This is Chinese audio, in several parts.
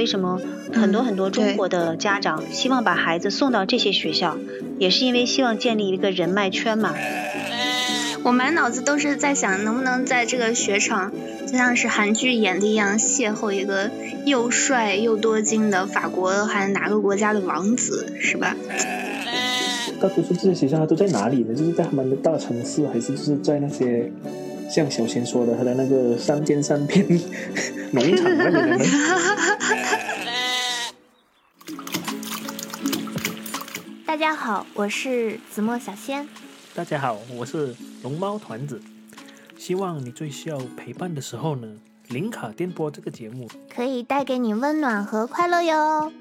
为什么很多很多中国的家长希望把孩子送到这些学校，也是因为希望建立一个人脉圈嘛。我满脑子都是在想，能不能在这个雪场，就像是韩剧演的一样，邂逅一个又帅又多金的法国还是哪个国家的王子，是吧？大多数这些学校都在哪里呢？就是在他们的大城市，还是就是在那些像小贤说的他的那个山间三片农场的呢？大家好，我是子墨小仙。大家好，我是龙猫团子。希望你最需要陪伴的时候呢，林卡电波这个节目可以带给你温暖和快乐哟。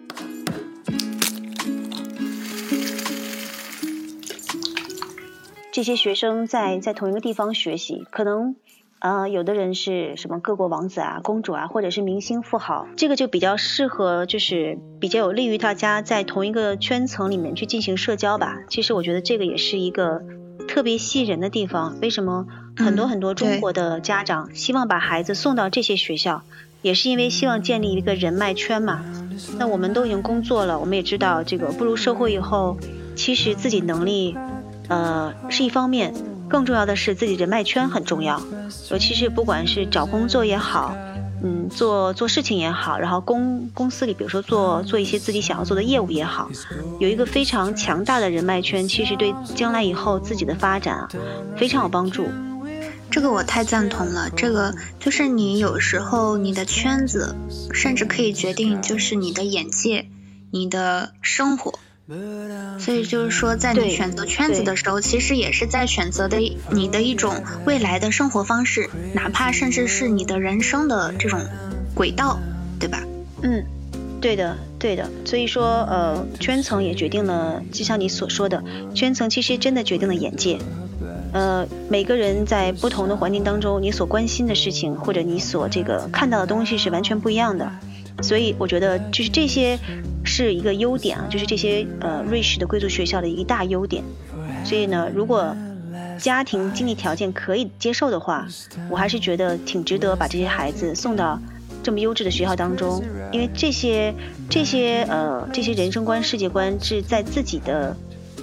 这些学生在在同一个地方学习，可能，呃，有的人是什么各国王子啊、公主啊，或者是明星富豪，这个就比较适合，就是比较有利于大家在同一个圈层里面去进行社交吧。其实我觉得这个也是一个特别吸引人的地方。为什么很多很多中国的家长希望把孩子送到这些学校，也是因为希望建立一个人脉圈嘛。那我们都已经工作了，我们也知道这个步入社会以后，其实自己能力。呃，是一方面，更重要的是自己人脉圈很重要，尤其是不管是找工作也好，嗯，做做事情也好，然后公公司里，比如说做做一些自己想要做的业务也好，有一个非常强大的人脉圈，其实对将来以后自己的发展啊非常有帮助。这个我太赞同了，这个就是你有时候你的圈子，甚至可以决定就是你的眼界，你的生活。所以就是说，在你选择圈子的时候，其实也是在选择的你的一种未来的生活方式，哪怕甚至是你的人生的这种轨道，对吧？嗯，对的，对的。所以说，呃，圈层也决定了，就像你所说的，圈层其实真的决定了眼界。呃，每个人在不同的环境当中，你所关心的事情或者你所这个看到的东西是完全不一样的。所以我觉得就是这些是一个优点啊，就是这些呃瑞士的贵族学校的一大优点。所以呢，如果家庭经济条件可以接受的话，我还是觉得挺值得把这些孩子送到这么优质的学校当中，因为这些这些呃这些人生观、世界观是在自己的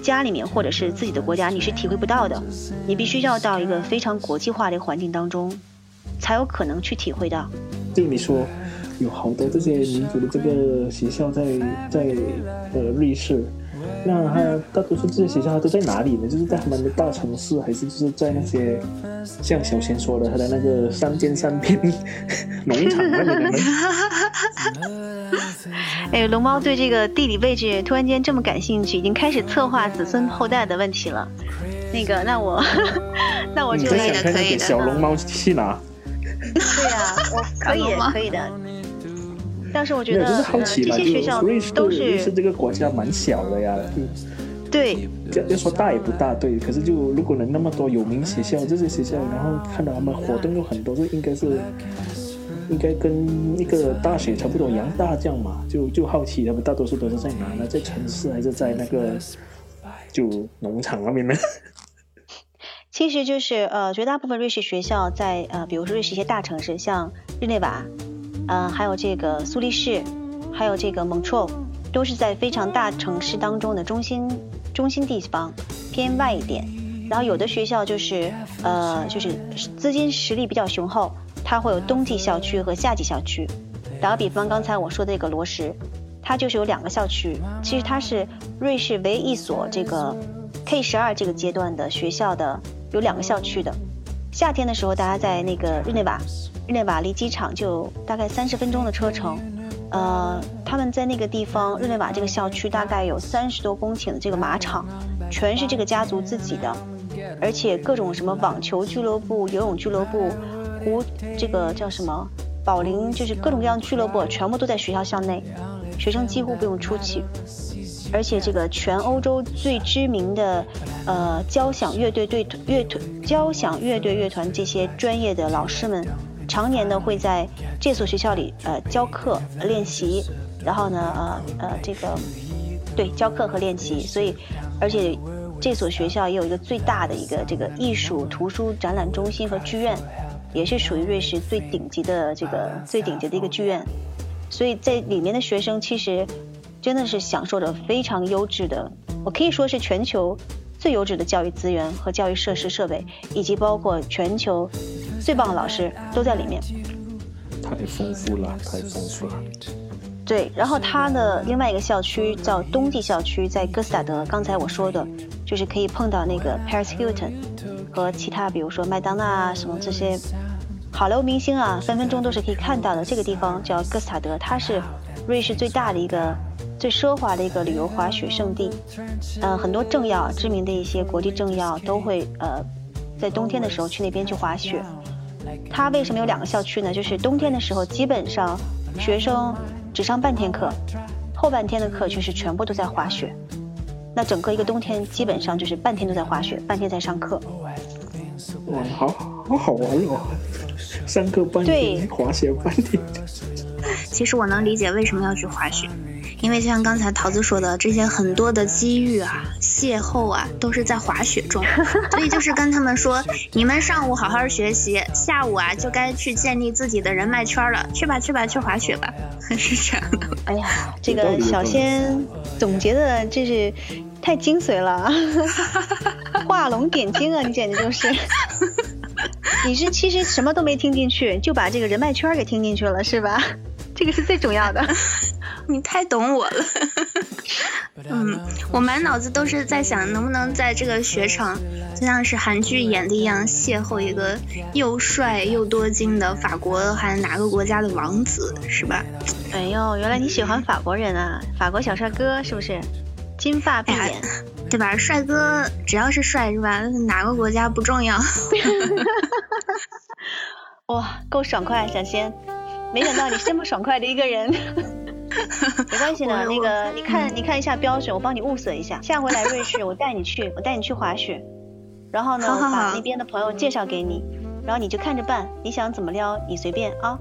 家里面或者是自己的国家你是体会不到的，你必须要到一个非常国际化的环境当中，才有可能去体会到。对你说。有好多这些民族的这个学校在在呃瑞士，那它大多数这些学校它都在哪里呢？就是在他们的大城市，还是就是在那些像小贤说的他的那个山间山边 农场那里呢？哎，龙猫对这个地理位置突然间这么感兴趣，已经开始策划子孙后代的问题了。那个，那我 那我就可以的，可以的。小龙猫去哪？对呀，我可以，可以的。但是我觉得这些学校都是瑞士这个国家蛮小的呀。对，要要说大也不大，对。可是就如果能那么多有名学校，这些学校，然后看到他们活动又很多，这应该是应该跟一个大学差不多一样大这样嘛。就就好奇他们大多数都是在哪呢？在城市还是在那个就农场那边呢？其实就是呃，绝大部分瑞士学校在呃，比如说瑞士一些大城市，像日内瓦。嗯，还有这个苏黎世，还有这个蒙特都是在非常大城市当中的中心中心地方，偏外一点。然后有的学校就是，呃，就是资金实力比较雄厚，它会有冬季校区和夏季校区。打个比方，刚才我说的这个罗什，它就是有两个校区。其实它是瑞士唯一一所这个 K 十二这个阶段的学校的有两个校区的。夏天的时候，大家在那个日内瓦。日内瓦离机场就大概三十分钟的车程，呃，他们在那个地方，日内瓦这个校区大概有三十多公顷的这个马场，全是这个家族自己的，而且各种什么网球俱乐部、游泳俱乐部、湖这个叫什么保龄，就是各种各样俱乐部，全部都在学校校内，学生几乎不用出去，而且这个全欧洲最知名的呃交响乐队队乐团、交响乐队乐团这些专业的老师们。常年呢会在这所学校里呃教课练习，然后呢呃呃这个对教课和练习，所以而且这所学校也有一个最大的一个这个艺术图书展览中心和剧院，也是属于瑞士最顶级的这个最顶级的一个剧院。所以在里面的学生其实真的是享受着非常优质的，我可以说是全球最优质的教育资源和教育设施设备，以及包括全球最棒的老师都在里面。太丰富了，太丰富了。对，然后它的另外一个校区叫冬季校区，在哥斯达德。刚才我说的，就是可以碰到那个 Paris Hilton 和其他，比如说麦当娜啊什么这些好莱坞明星啊，分分钟都是可以看到的。这个地方叫哥斯达德，它是瑞士最大的一个、最奢华的一个旅游滑雪胜地。呃，很多政要、知名的一些国际政要都会呃，在冬天的时候去那边去滑雪。它为什么有两个校区呢？就是冬天的时候，基本上学生只上半天课，后半天的课就是全部都在滑雪。那整个一个冬天基本上就是半天都在滑雪，半天在上课。哇，好好好玩哦！上课半天，滑雪半天。其实我能理解为什么要去滑雪。因为就像刚才桃子说的，这些很多的机遇啊、邂逅啊，都是在滑雪中。所以就是跟他们说，你们上午好好学习，下午啊就该去建立自己的人脉圈了。去吧，去吧，去滑雪吧，是这样的。哎呀，这个小仙总结的这是太精髓了，画龙点睛啊！你简直就是，你是其实什么都没听进去，就把这个人脉圈给听进去了，是吧？这个是最重要的。你太懂我了，嗯，我满脑子都是在想能不能在这个雪场，就像是韩剧演的一样，邂逅一个又帅又多金的法国还是哪个国家的王子，是吧？哎呦，原来你喜欢法国人啊，法国小帅哥是不是？金发碧眼，对吧？帅哥只要是帅是吧？哪个国家不重要？哇，够爽快，小仙，没想到你这么爽快的一个人。没关系的，那个你看你看一下标准，我帮你物色一下。下回来瑞士，我带你去，我带你去滑雪。然后呢，把那边的朋友介绍给你，然后你就看着办。你想怎么撩，你随便啊。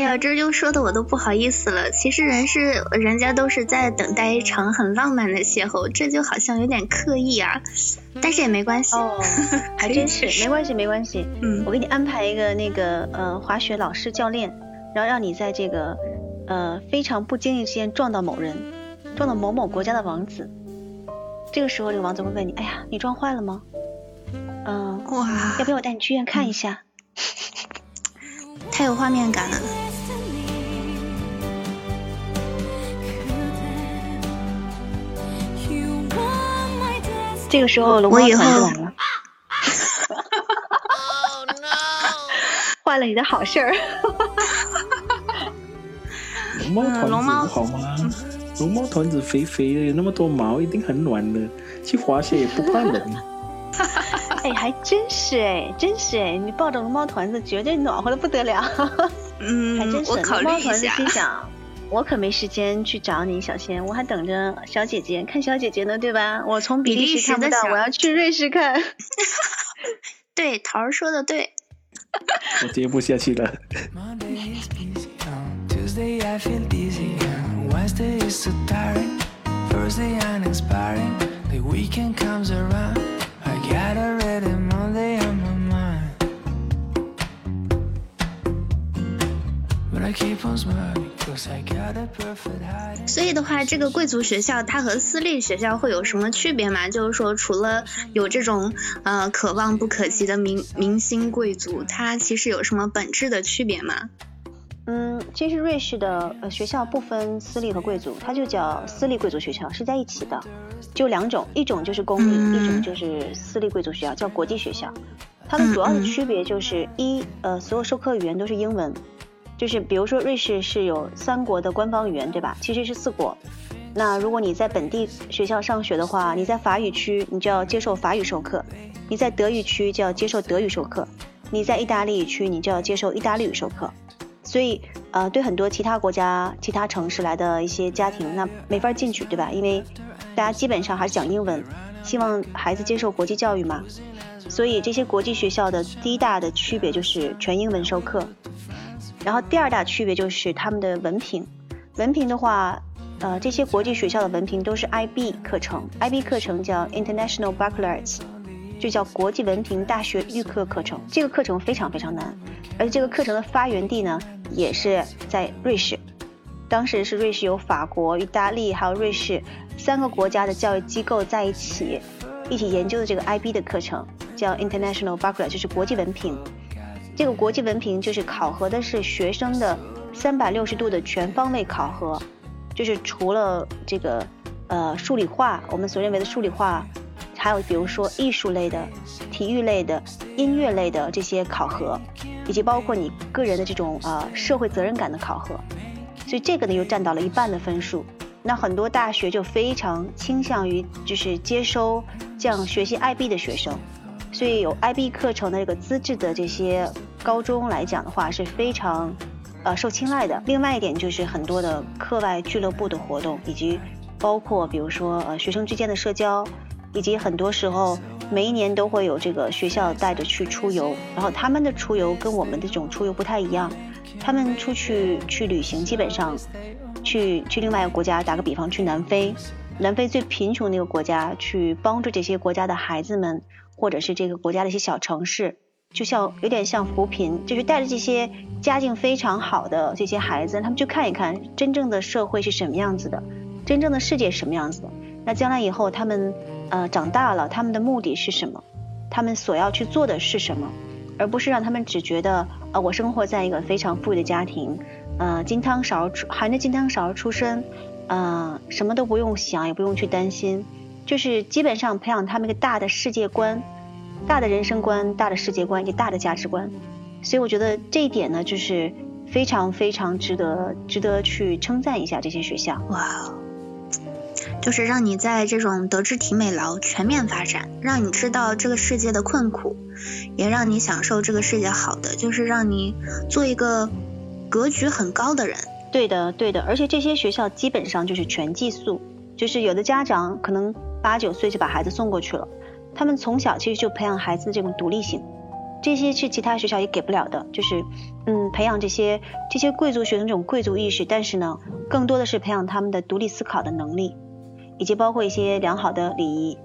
哎呀，这就说的我都不好意思了。其实人是人家都是在等待一场很浪漫的邂逅，这就好像有点刻意啊。但是也没关系，哦，还真是没关系没关系。嗯，我给你安排一个那个呃滑雪老师教练。然后让你在这个，呃，非常不经意之间撞到某人，撞到某某国家的王子。这个时候，这个王子会问你：“哎呀，你撞坏了吗？”嗯，哇，要不要我带你去医院看一下？太有画面感了。这个时候，龙猫团就来了。坏了你的好事儿。龙猫团子好吗？龙猫团子肥肥的，有那么多毛，一定很暖的。去滑雪也不怕冷。哎，还真是哎，真是哎，你抱着龙猫团子绝对暖和的不得了。嗯，还真是。龙猫团子心想，我可没时间去找你小仙，我还等着小姐姐看小姐姐呢，对吧？我从比利时看不到，我要去瑞士看。对，桃儿说的对。我接不下去了。所以的话，这个贵族学校它和私立学校会有什么区别吗？就是说，除了有这种呃可望不可及的明明星贵族，它其实有什么本质的区别吗？嗯，其实瑞士的呃学校不分私立和贵族，它就叫私立贵族学校，是在一起的，就两种，一种就是公立，一种就是私立贵族学校，叫国际学校。它的主要的区别就是一呃，所有授课语言都是英文。就是比如说，瑞士是有三国的官方语言，对吧？其实是四国。那如果你在本地学校上学的话，你在法语区，你就要接受法语授课；你在德语区就要接受德语授课；你在意大利语区，你就要接受意大利语授课。所以，呃，对很多其他国家、其他城市来的一些家庭，那没法进去，对吧？因为大家基本上还是讲英文，希望孩子接受国际教育嘛。所以，这些国际学校的第一大的区别就是全英文授课。然后第二大区别就是他们的文凭，文凭的话，呃，这些国际学校的文凭都是 IB 课程，IB 课程叫 International Baccalaureate，就叫国际文凭大学预科课程。这个课程非常非常难，而且这个课程的发源地呢，也是在瑞士。当时是瑞士有法国、意大利还有瑞士三个国家的教育机构在一起，一起研究的这个 IB 的课程，叫 International Baccalaureate，就是国际文凭。这个国际文凭就是考核的是学生的三百六十度的全方位考核，就是除了这个呃数理化，我们所认为的数理化，还有比如说艺术类的、体育类的、音乐类的这些考核，以及包括你个人的这种呃社会责任感的考核。所以这个呢又占到了一半的分数，那很多大学就非常倾向于就是接收这样学习 IB 的学生，所以有 IB 课程的这个资质的这些高中来讲的话是非常，呃受青睐的。另外一点就是很多的课外俱乐部的活动，以及包括比如说呃学生之间的社交，以及很多时候每一年都会有这个学校带着去出游，然后他们的出游跟我们的这种出游不太一样。他们出去去旅行，基本上去去另外一个国家，打个比方，去南非，南非最贫穷的一个国家，去帮助这些国家的孩子们，或者是这个国家的一些小城市，就像有点像扶贫，就是带着这些家境非常好的这些孩子，他们去看一看真正的社会是什么样子的，真正的世界是什么样子的。那将来以后他们呃长大了，他们的目的是什么？他们所要去做的是什么？而不是让他们只觉得，呃，我生活在一个非常富裕的家庭，呃，金汤勺出含着金汤勺出生，呃，什么都不用想，也不用去担心，就是基本上培养他们一个大的世界观、大的人生观、大的世界观以及大的价值观。所以我觉得这一点呢，就是非常非常值得值得去称赞一下这些学校。哇。就是让你在这种德智体美劳全面发展，让你知道这个世界的困苦，也让你享受这个世界好的，就是让你做一个格局很高的人。对的，对的，而且这些学校基本上就是全寄宿，就是有的家长可能八九岁就把孩子送过去了，他们从小其实就培养孩子这种独立性，这些是其他学校也给不了的，就是嗯，培养这些这些贵族学生这种贵族意识，但是呢，更多的是培养他们的独立思考的能力。以及包括一些良好的礼仪，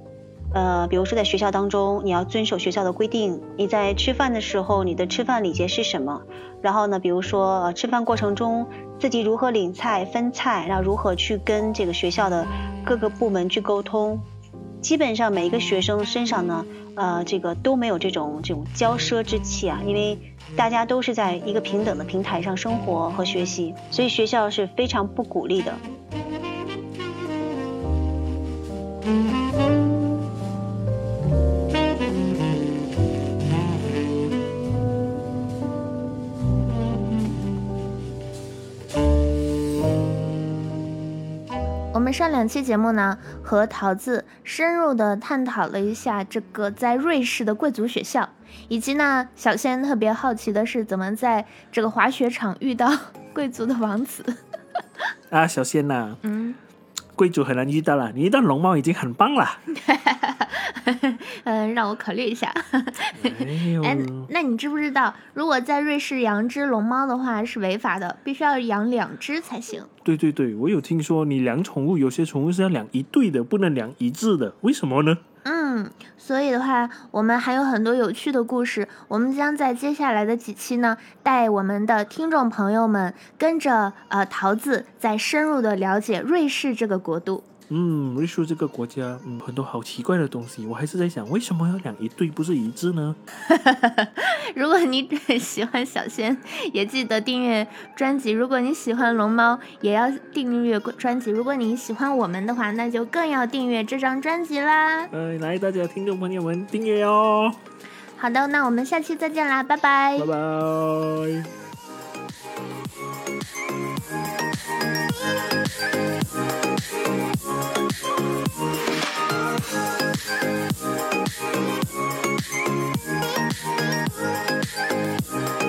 呃，比如说在学校当中，你要遵守学校的规定。你在吃饭的时候，你的吃饭礼节是什么？然后呢，比如说吃饭过程中自己如何领菜、分菜，然后如何去跟这个学校的各个部门去沟通。基本上每一个学生身上呢，呃，这个都没有这种这种骄奢之气啊，因为大家都是在一个平等的平台上生活和学习，所以学校是非常不鼓励的。上两期节目呢，和桃子深入的探讨了一下这个在瑞士的贵族学校，以及呢，小仙特别好奇的是怎么在这个滑雪场遇到 贵族的王子。啊，小仙呐，嗯。贵族很难遇到了，你遇到龙猫已经很棒了。嗯，让我考虑一下。哎，那你知不知道，如果在瑞士养只龙猫的话是违法的，必须要养两只才行。对对对，我有听说，你养宠物有些宠物是要养一对的，不能养一致的，为什么呢？嗯，所以的话，我们还有很多有趣的故事。我们将在接下来的几期呢，带我们的听众朋友们跟着呃桃子，再深入的了解瑞士这个国度。嗯，瑞士这个国家，嗯，很多好奇怪的东西，我还是在想，为什么要两一对，不是一致呢？如果你喜欢小仙，也记得订阅专辑；如果你喜欢龙猫，也要订阅专辑；如果你喜欢我们的话，那就更要订阅这张专辑啦。呃，来，大家听众朋友们，订阅哦。好的，那我们下期再见啦，拜拜。拜拜。Yeah.